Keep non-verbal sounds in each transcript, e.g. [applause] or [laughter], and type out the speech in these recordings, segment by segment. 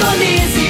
Indonésia.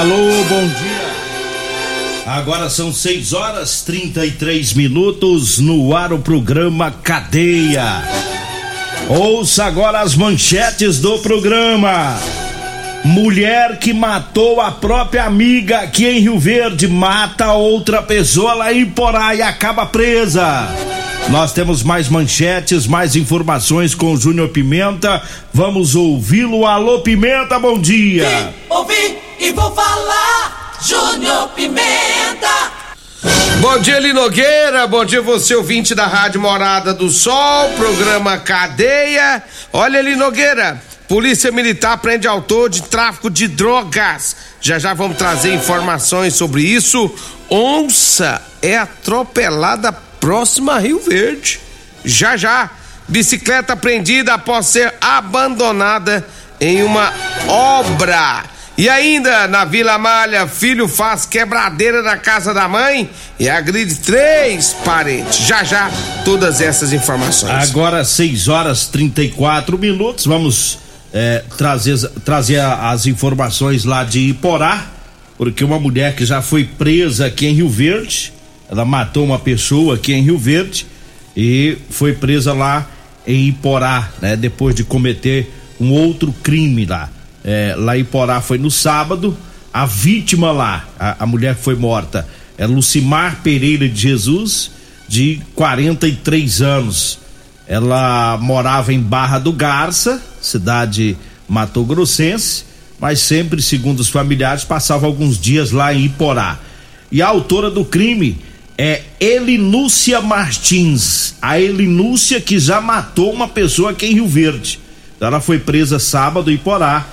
Alô, bom dia. Agora são 6 horas 33 minutos no ar o programa Cadeia. Ouça agora as manchetes do programa. Mulher que matou a própria amiga aqui em Rio Verde mata outra pessoa lá em Porá e acaba presa. Nós temos mais manchetes, mais informações com o Júnior Pimenta. Vamos ouvi-lo. Alô, Pimenta, bom dia. Ouvi e vou falar. Júnior Pimenta. Bom dia, Eli Nogueira. Bom dia, você ouvinte da Rádio Morada do Sol, programa Cadeia. Olha, Eli Nogueira, Polícia Militar prende autor de tráfico de drogas. Já já vamos trazer informações sobre isso. Onça é atropelada próxima a Rio Verde. Já já, bicicleta prendida após ser abandonada em uma obra. E ainda na Vila Malha, filho faz quebradeira na casa da mãe e agride três parentes. Já já, todas essas informações. Agora 6 horas 34 minutos. Vamos é, trazer, trazer as informações lá de Iporá, porque uma mulher que já foi presa aqui em Rio Verde, ela matou uma pessoa aqui em Rio Verde e foi presa lá em Iporá, né? Depois de cometer um outro crime lá. É, lá em Iporá foi no sábado. A vítima lá, a, a mulher que foi morta, é Lucimar Pereira de Jesus, de 43 anos. Ela morava em Barra do Garça, cidade Mato Grossense, mas sempre, segundo os familiares, passava alguns dias lá em Iporá. E a autora do crime é Elinúcia Martins, a Elinúcia que já matou uma pessoa aqui em Rio Verde. Ela foi presa sábado em Iporá,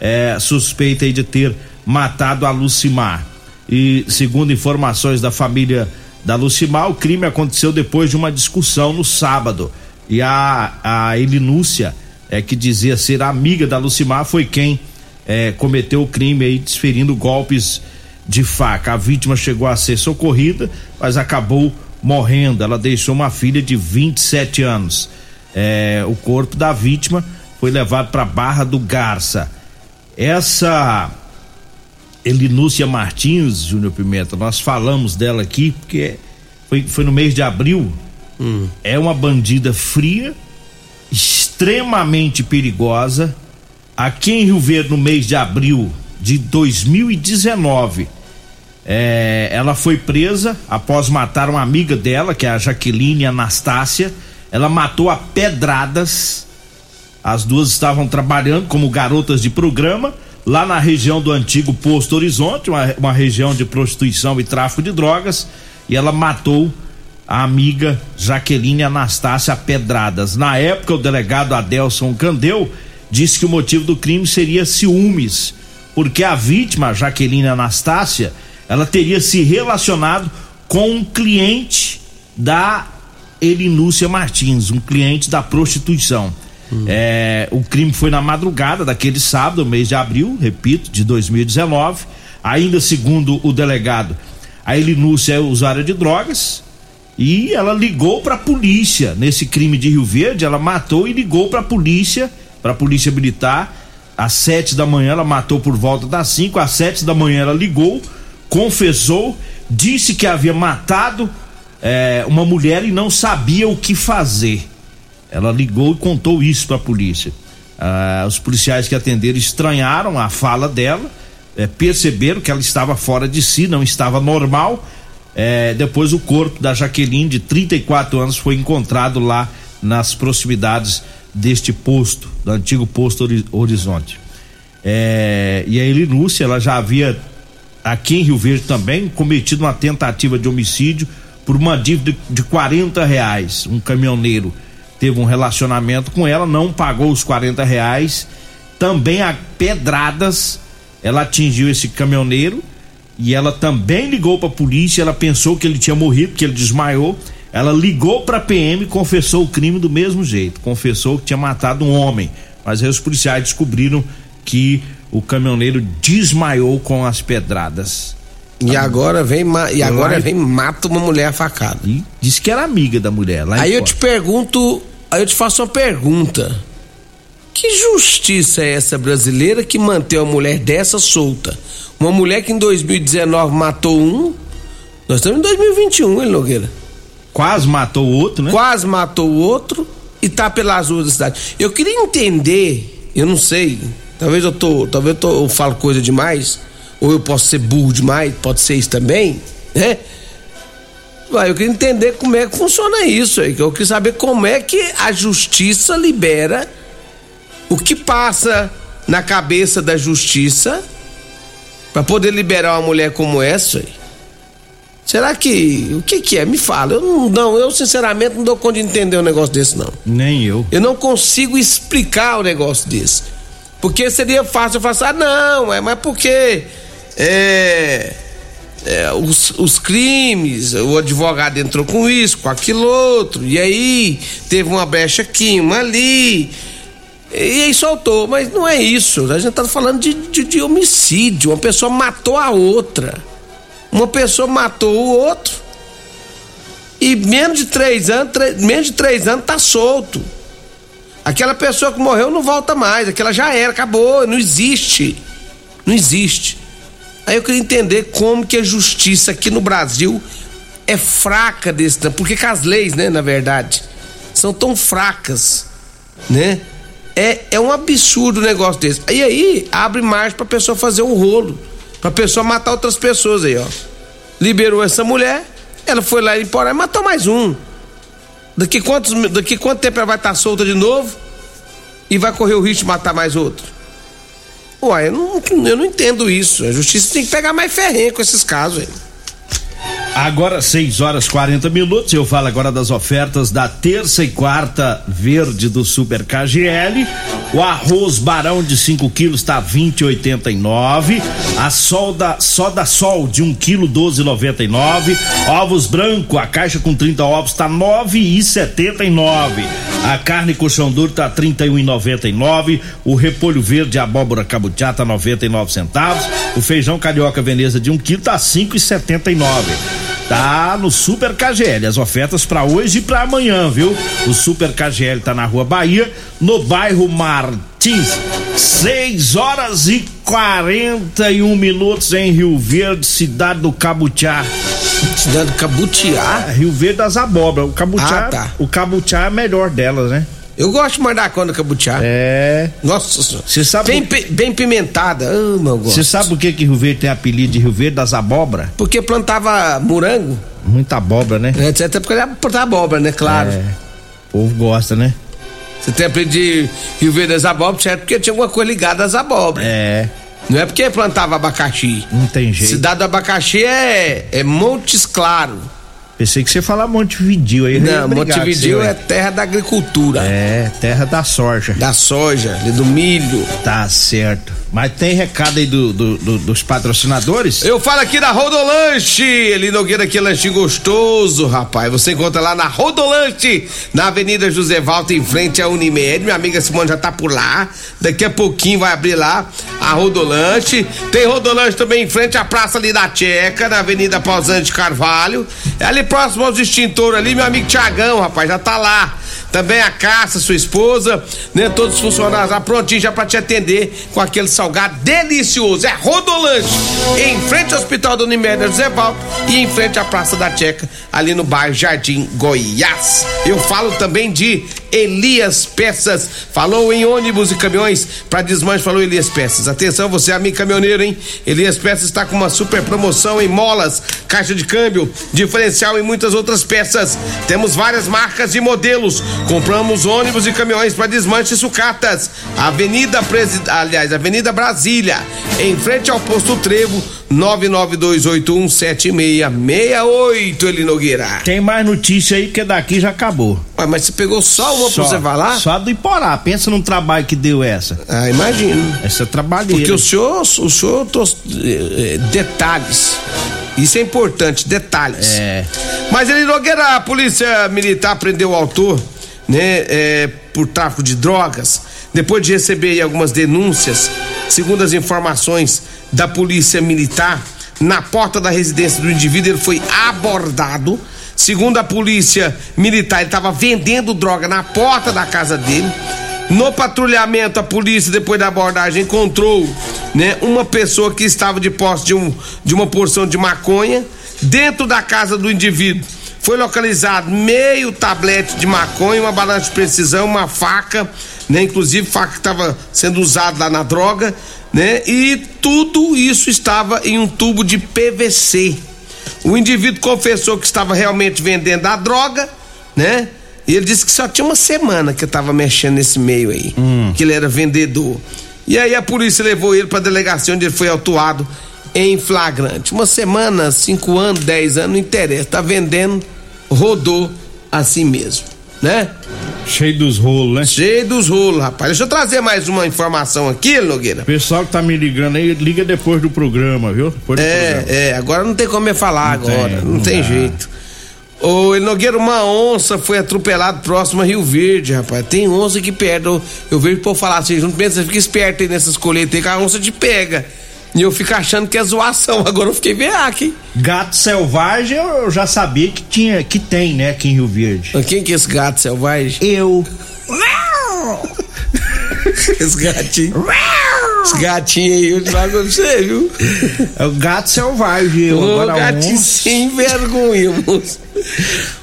é, suspeita aí de ter matado a Lucimar. E segundo informações da família da Lucimar, o crime aconteceu depois de uma discussão no sábado. E a, a Elinúcia, é, que dizia ser amiga da Lucimar, foi quem é, cometeu o crime aí, desferindo golpes de faca. A vítima chegou a ser socorrida, mas acabou morrendo. Ela deixou uma filha de 27 anos. É, o corpo da vítima foi levado para Barra do Garça. Essa Elinúcia Martins, Júnior Pimenta, nós falamos dela aqui porque foi, foi no mês de abril. É uma bandida fria, extremamente perigosa. Aqui em Rio Verde, no mês de abril de 2019, é, ela foi presa após matar uma amiga dela, que é a Jaqueline Anastácia. Ela matou a pedradas. As duas estavam trabalhando como garotas de programa lá na região do antigo Posto Horizonte, uma, uma região de prostituição e tráfico de drogas. E ela matou a amiga Jaqueline Anastácia pedradas. Na época, o delegado Adelson Candeu disse que o motivo do crime seria ciúmes, porque a vítima, Jaqueline Anastácia, ela teria se relacionado com um cliente da Elinúcia Martins, um cliente da prostituição. É, o crime foi na madrugada daquele sábado, mês de abril, repito, de 2019. Ainda segundo o delegado, a Elinúcia é usuária de drogas e ela ligou para a polícia nesse crime de Rio Verde. Ela matou e ligou para a polícia, para a polícia militar. Às sete da manhã, ela matou por volta das cinco. Às sete da manhã, ela ligou, confessou, disse que havia matado é, uma mulher e não sabia o que fazer. Ela ligou e contou isso para a polícia. Ah, os policiais que atenderam estranharam a fala dela, é, perceberam que ela estava fora de si, não estava normal. É, depois o corpo da Jaqueline, de 34 anos, foi encontrado lá nas proximidades deste posto, do antigo posto Horizonte. É, e a Elinúcia, ela já havia, aqui em Rio Verde também, cometido uma tentativa de homicídio por uma dívida de 40 reais. Um caminhoneiro teve um relacionamento com ela, não pagou os 40 reais. Também a pedradas, ela atingiu esse caminhoneiro e ela também ligou para a polícia. Ela pensou que ele tinha morrido, que ele desmaiou. Ela ligou para a PM e confessou o crime do mesmo jeito. Confessou que tinha matado um homem. Mas aí os policiais descobriram que o caminhoneiro desmaiou com as pedradas. E agora vem e agora vem mata uma mulher facada. E disse que era amiga da mulher. Aí eu te pergunto, aí eu te faço uma pergunta. Que justiça é essa brasileira que mantém uma mulher dessa solta? Uma mulher que em 2019 matou um, nós estamos em 2021, hein, Nogueira? Quase matou o outro, né? Quase matou o outro e tá pelas ruas da cidade. Eu queria entender, eu não sei, talvez eu tô, talvez eu, tô, eu falo coisa demais, ou eu posso ser burro demais, pode ser isso também, né? Eu queria entender como é que funciona isso aí. Eu queria saber como é que a justiça libera o que passa na cabeça da justiça para poder liberar uma mulher como essa aí. Será que. O que, que é? Me fala. Eu não, não, eu sinceramente não dou conta de entender um negócio desse, não. Nem eu. Eu não consigo explicar o negócio desse. Porque seria fácil eu falar assim, ah, não, é, mas porque é, é, os, os crimes, o advogado entrou com isso, com aquilo outro, e aí teve uma brecha aqui, uma ali. E aí soltou, mas não é isso. A gente tá falando de, de, de homicídio. Uma pessoa matou a outra. Uma pessoa matou o outro. E menos de três anos, tre- menos de três anos tá solto. Aquela pessoa que morreu não volta mais. Aquela já era, acabou, não existe. Não existe. Aí eu queria entender como que a justiça aqui no Brasil é fraca desse. Porque que as leis, né, na verdade, são tão fracas, né? É, é um absurdo o negócio desse. E aí abre margem pra pessoa fazer um rolo. Pra pessoa matar outras pessoas aí, ó. Liberou essa mulher, ela foi lá em Porá e matou mais um. Daqui, quantos, daqui quanto tempo ela vai estar solta de novo? E vai correr o risco de matar mais outro? Uai, eu não, eu não entendo isso. A justiça tem que pegar mais ferrenho com esses casos aí. Agora 6 horas 40 minutos. Eu falo agora das ofertas da terça e quarta verde do Super KGL. O arroz barão de 5 quilos tá 20,89. A solda soda sol de 1 quilo 12,99. Ovos branco, a caixa com 30 ovos tá 9,79. A carne colchão duro tá 31,99. O repolho verde abóbora cabutiá tá 99 centavos. O feijão carioca veneza de 1 quilo tá 5,79. Tá no Super KGL, as ofertas para hoje e para amanhã, viu? O Super KGL tá na Rua Bahia, no bairro Martins. 6 horas e 41 minutos em Rio Verde, cidade do Cabutiá. Cidade Cabutiá. É, Rio Verde das abóboras. O Cabutiá, Ah, tá. o Cabutiá é a melhor delas, né? Eu gosto de mandar conta Cabutiá. É. Nossa senhora. Você sabe Bem, por- bem pimentada. Ah, meu gosto. Você sabe por que que Rio Verde tem apelido de Rio Verde das abóboras? Porque plantava morango, Muita abóbora, né? né? Até porque ele plantava abóbora, né? Claro. É. O povo gosta, né? Você tem apelido de Rio Verde das abóboras, certo? Porque tinha alguma coisa ligada às abóboras. É. Não é porque plantava abacaxi. Não tem jeito. Cidade do abacaxi é, é Montes Claro. Pensei que você ia falar Montevidil aí. Não, Montevideo você, é terra da agricultura. É, terra da soja. Da soja, do milho. Tá certo. Mas tem recado aí do, do- do- dos patrocinadores? Eu falo aqui da Rodolanche, Eli Nogueira, que lanche gostoso, rapaz. Você encontra lá na Rodolanche, na Avenida José Valta, em frente à Unimed. Minha amiga Simone já tá por lá. Daqui a pouquinho vai abrir lá a Rodolanche. Tem Rodolanche também em frente à Praça ali da Tcheca, na Avenida Pausante Carvalho. É ali próximo aos extintores ali, meu amigo Tiagão, rapaz, já tá lá. Também a Caça, sua esposa, né? Todos os funcionários lá prontinhos já pra te atender com aquele salgado delicioso. É Rodolanche, em frente ao Hospital do Unimed José Valdo e em frente à Praça da Tcheca, ali no bairro Jardim Goiás. Eu falo também de Elias Peças. Falou em ônibus e caminhões para desmanche, falou Elias Peças. Atenção, você amigo caminhoneiro, hein? Elias Peças está com uma super promoção em molas, caixa de câmbio, diferencial e muitas outras peças. Temos várias marcas e modelos. Compramos ônibus e caminhões para desmanche e sucatas. Avenida Presi... aliás, Avenida Brasília, em frente ao posto Trevo, 992817668, Eli Nogueira. Tem mais notícia aí que daqui já acabou. Ué, mas você pegou só uma pra você falar? Só do Iporá. Pensa num trabalho que deu essa. Ah, imagino. Essa trabalheira. Porque o senhor, o senhor, tos- eh, eh, detalhes. Isso é importante, detalhes. É. Mas ele Nogueira, a polícia militar prendeu o autor, né, eh, por tráfico de drogas, depois de receber algumas denúncias, segundo as informações da polícia militar, na porta da residência do indivíduo ele foi abordado. Segundo a polícia militar, ele estava vendendo droga na porta da casa dele. No patrulhamento, a polícia, depois da abordagem, encontrou né, uma pessoa que estava de posse de, um, de uma porção de maconha dentro da casa do indivíduo. Foi localizado meio tablete de maconha, uma balança de precisão, uma faca, né, inclusive faca que estava sendo usada lá na droga, né, e tudo isso estava em um tubo de PVC. O indivíduo confessou que estava realmente vendendo a droga, né? E ele disse que só tinha uma semana que eu tava mexendo nesse meio aí, que ele era vendedor. E aí a polícia levou ele pra delegacia onde ele foi autuado em flagrante. Uma semana, cinco anos, dez anos, não interessa. Tá vendendo, rodou assim mesmo, né? Cheio dos rolos, né? Cheio dos rolos, rapaz. Deixa eu trazer mais uma informação aqui, Nogueira. Pessoal que tá me ligando aí, liga depois do programa, viu? Depois do programa. É, é, agora não tem como eu falar Não tem, agora, não, não tem dá. jeito. Ô, Nogueira, uma onça foi atropelada próximo a Rio Verde, rapaz. Tem onça que perde. Eu, vejo o povo falar assim, não pensa, fica esperto aí nessas colheitas aí que a onça te pega. E eu fico achando que é zoação. Agora eu fiquei veaco, hein? Gato selvagem eu já sabia que tinha, que tem, né, aqui em Rio Verde. Quem que é esse gato selvagem? Eu. [laughs] Esse gatinho. Esse gatinho aí, eu falo pra você, viu? É o gato selvagem, eu. Agora gatinho onça, sem vergonha, moço.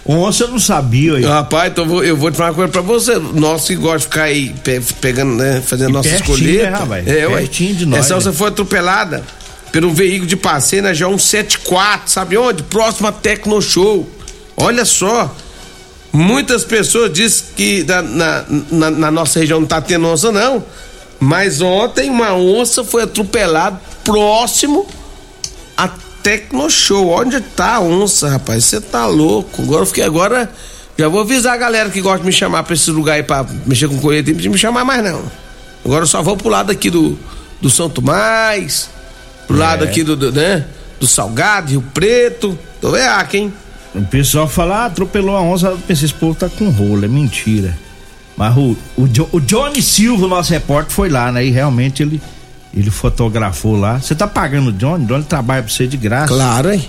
Onça eu não sabia aí. Rapaz, então eu vou, eu vou te falar uma coisa pra você. Nós que gosta de ficar aí pe- pegando, né? Fazendo E nossas pertinho, colheitas. né, rapaz? É, ué. Pertinho de nós, Essa onça né? foi atropelada por um veículo de passeio na G174, sabe onde? Próximo a Tecno Show. Olha só. Muitas pessoas dizem que na, na, na- na nossa região não tá tendo onça, não. Mas ontem uma onça foi atropelada próximo a Tecno Show. Onde tá a onça, rapaz? Você tá louco. Agora eu fiquei agora. Já vou avisar a galera que gosta de me chamar pra esse lugar aí pra mexer com colheita. Não me chamar mais, não. Agora eu só vou pro lado aqui do, do São Tomás, pro lado aqui do, do, né? Do Salgado, Rio Preto. Tô veaco, hein? O pessoal fala, ah, atropelou a onça, eu pensei, esse povo tá com rolo, é mentira. Mas o, o, o Johnny Silva, nosso repórter, foi lá, né? E realmente ele, ele fotografou lá. Você tá pagando o Johnny? Johnny trabalha pra você de graça. Claro, hein?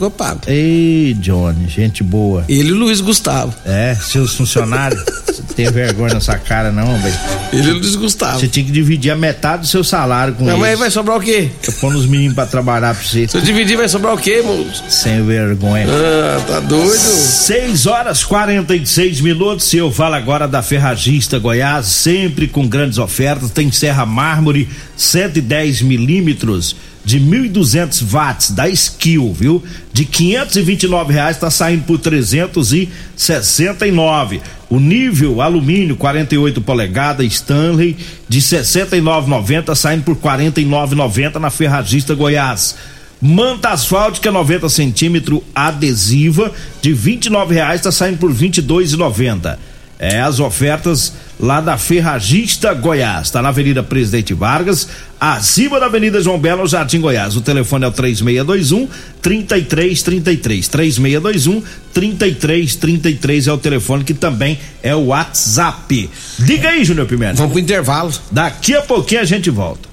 Eu pago. Ei, Johnny, gente boa. Ele e o Luiz Gustavo. É, seus funcionários, [laughs] você tem vergonha nessa cara não, velho. Ele e o Luiz Gustavo. Você tinha que dividir a metade do seu salário com Não, mas aí vai sobrar o quê? Tô pondo os meninos pra trabalhar pra você. Se eu dividir, vai sobrar o quê, moço? Sem vergonha. Ah, tá doido? 6 horas 46 minutos. Eu falo agora da Ferragista Goiás, sempre com grandes ofertas. Tem serra mármore 110 milímetros de 1.200 watts da Skill, viu? De 529 reais tá saindo por 369. O nível alumínio 48 polegadas Stanley de 69,90 saindo por 49,90 na Ferragista Goiás. Manta asfáltica 90 centímetros adesiva de 29 reais está saindo por R$ 22,90. É as ofertas lá da Ferragista Goiás. Está na Avenida Presidente Vargas, acima da Avenida João Belo, Jardim Goiás. O telefone é o 3621 3333. 3621 3333 é o telefone que também é o WhatsApp. Diga aí, Júnior Pimenta. Vamos pro intervalo. Daqui a pouquinho a gente volta.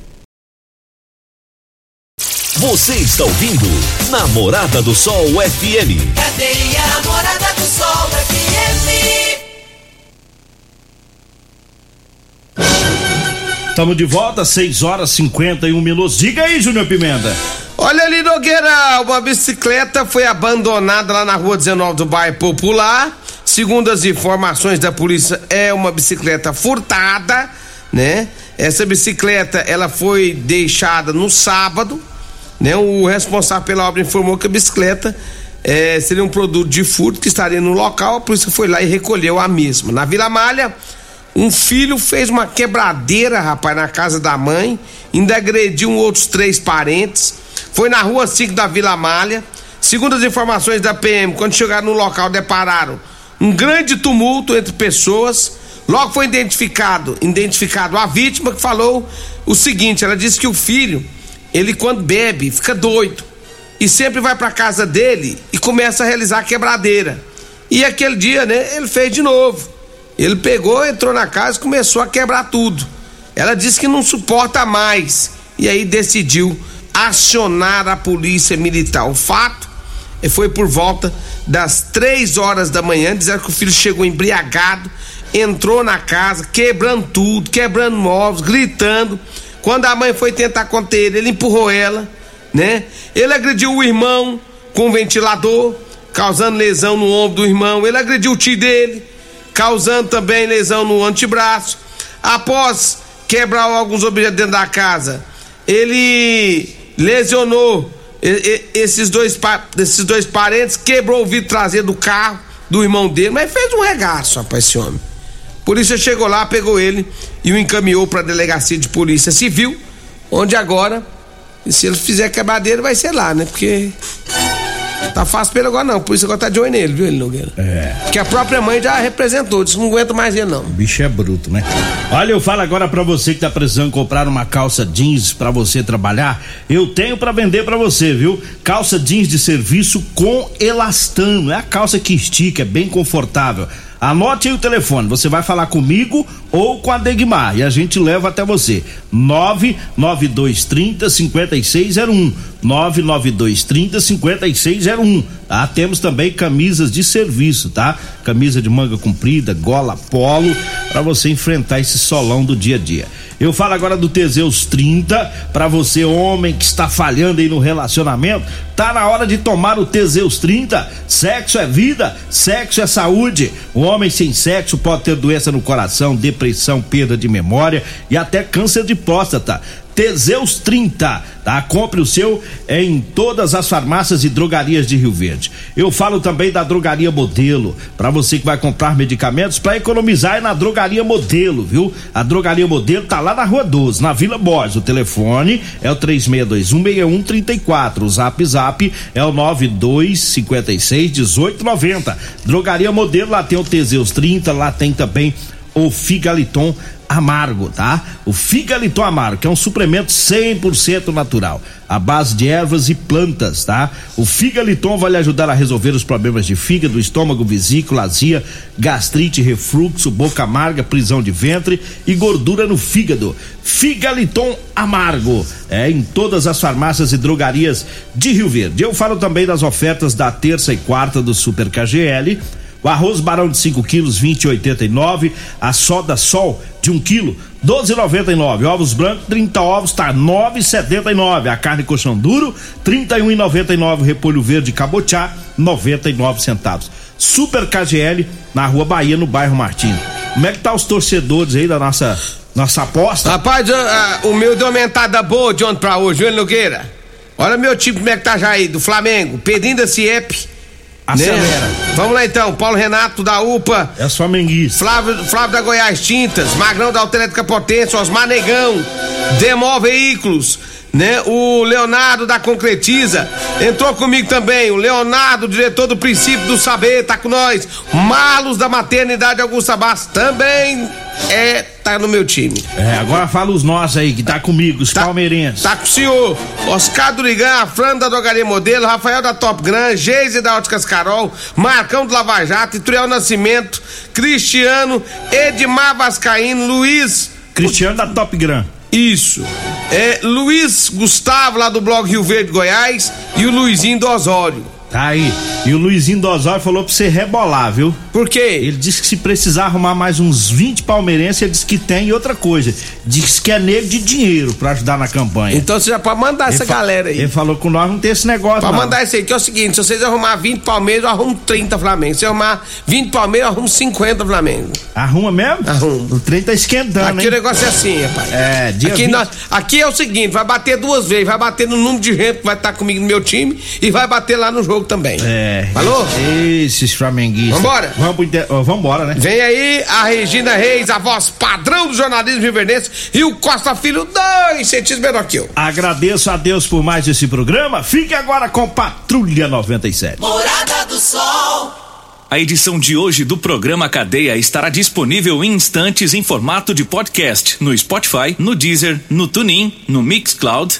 Você está ouvindo Namorada do Sol FM. Cadeia Namorada do Sol FM. Estamos de volta, 6 horas 51 minutos. Diga aí, Júnior Pimenta. Olha ali, Nogueira, uma bicicleta foi abandonada lá na rua 19 do bairro Popular. Segundo as informações da polícia, é uma bicicleta furtada, né? Essa bicicleta, ela foi deixada no sábado, né? O responsável pela obra informou que a bicicleta eh, seria um produto de furto que estaria no local, a polícia foi lá e recolheu a mesma. Na Vila Malha, um filho fez uma quebradeira, rapaz, na casa da mãe, ainda agrediu outros três parentes. Foi na rua 5 da Vila Malha. Segundo as informações da PM, quando chegaram no local, depararam um grande tumulto entre pessoas. Logo foi identificado, identificado a vítima que falou o seguinte: ela disse que o filho, ele quando bebe, fica doido e sempre vai para casa dele e começa a realizar quebradeira. E aquele dia, né, ele fez de novo. Ele pegou, entrou na casa e começou a quebrar tudo. Ela disse que não suporta mais e aí decidiu acionar a polícia militar. O fato foi por volta das três horas da manhã, dizendo que o filho chegou embriagado, entrou na casa, quebrando tudo, quebrando móveis, gritando. Quando a mãe foi tentar conter ele, ele empurrou ela, né? Ele agrediu o irmão com um ventilador, causando lesão no ombro do irmão. Ele agrediu o tio dele, causando também lesão no antebraço. Após quebrar alguns objetos dentro da casa, ele lesionou esses dois, esses dois parentes, quebrou o vidro traseiro do carro do irmão dele, mas fez um regaço, rapaz, esse homem. Polícia chegou lá, pegou ele e o encaminhou para a delegacia de polícia civil, onde agora, se ele fizer quebradeira, vai ser lá, né? Porque tá fácil pra ele agora não, a polícia agora tá de olho nele, viu, ele Nogueira? É. Que a própria mãe já representou, disse não aguenta mais ele não. O bicho é bruto, né? Olha, eu falo agora pra você que tá precisando comprar uma calça jeans pra você trabalhar. Eu tenho pra vender pra você, viu? Calça jeans de serviço com elastano. É a calça que estica, é bem confortável. Anote aí o telefone, você vai falar comigo ou com a Degmar e a gente leva até você. 99230 5601. 99230 5601. Tá? Temos também camisas de serviço, tá? Camisa de manga comprida, gola polo, para você enfrentar esse solão do dia a dia. Eu falo agora do Teseus 30, para você homem que está falhando aí no relacionamento, tá na hora de tomar o Teseus 30. Sexo é vida, sexo é saúde. O homem sem sexo pode ter doença no coração, depressão, perda de memória e até câncer de próstata. Teseus 30, tá? Compre o seu em todas as farmácias e drogarias de Rio Verde. Eu falo também da Drogaria Modelo, para você que vai comprar medicamentos para economizar é na Drogaria Modelo, viu? A Drogaria Modelo tá lá na Rua 12, na Vila Borges. O telefone é o 36216134. O Zap Zap é o 92561890. Drogaria Modelo, lá tem o Teseus 30, lá tem também o Figaliton amargo, tá? O Figaliton amargo, que é um suplemento 100% natural, à base de ervas e plantas, tá? O Figaliton vai lhe ajudar a resolver os problemas de fígado, estômago, vesícula, azia, gastrite, refluxo, boca amarga, prisão de ventre e gordura no fígado. Figaliton amargo, é em todas as farmácias e drogarias de Rio Verde. Eu falo também das ofertas da terça e quarta do Super KGL. O arroz barão de 5 quilos, 20,89. A soda sol de 1 um quilo, 12,99. Ovos brancos, 30 ovos, tá 9,79. A carne colchão duro, 31,99. Repolho verde cabotiá, 99 centavos. Super KGL na Rua Bahia, no bairro Martins. Como é que tá os torcedores aí da nossa nossa aposta? Rapaz, ah, o meu deu aumentada boa de ontem pra hoje, viu, Nogueira? Olha meu time como é que tá já aí, do Flamengo. Pedrinho da CIEP. Acelera. Né? Vamos lá então, Paulo Renato da UPA. É só menguice. Flávio, Flávio da Goiás Tintas, Magrão da Autoelétrica Potência, Osmar Negão, Demol Veículos, né? O Leonardo da Concretiza entrou comigo também. O Leonardo, diretor do Princípio do Saber, tá com nós. Malos da Maternidade Augusta Bastos também é tá no meu time. É, agora fala os nossos aí, que tá comigo, os Tá- palmeirenses. Tá com o senhor Oscar Durigan, Fran da Drogaria Modelo, Rafael da Top Gran, Geise da Óticas Carol, Marcão do Lava Jato, Itriel Nascimento, Cristiano, Edmar Vascaíno, Luiz. Cristiano da Top Gran. Isso. É Luiz Gustavo lá do blog Rio Verde Goiás e o Luizinho do Osório. Tá aí. E o Luizinho Dosório falou pra você rebolar, viu? Por quê? Ele disse que se precisar arrumar mais uns 20 palmeirenses, ele disse que tem e outra coisa. Diz que é negro de dinheiro pra ajudar na campanha. Então você já pode mandar essa Ele fa- galera aí. Ele falou que nós não tem esse negócio, Pode não. mandar esse aí, que é o seguinte: se vocês arrumar 20 Palmeiras, eu arrumo 30 Flamengo. Se arrumar 20 Palmeiras, eu arrumo 50 Flamengo. Arruma mesmo? Arruma. O trem tá esquentando, Aqui hein? o negócio é assim, rapaz. É, dia aqui, 20. nós- aqui é o seguinte: vai bater duas vezes, vai bater no número de gente que vai estar comigo no meu time e vai bater lá no jogo também. É. Falou? Esses flamenguistas. Vambora? Vamos pro inter... Vambora, né? Vem aí a Regina Reis, a voz padrão do jornalismo riverdense, e o Costa Filho, dois centímetros menor que eu. Agradeço a Deus por mais esse programa. Fique agora com Patrulha 97. Morada do Sol. A edição de hoje do programa Cadeia estará disponível em instantes em formato de podcast no Spotify, no Deezer, no TuneIn, no Mixcloud,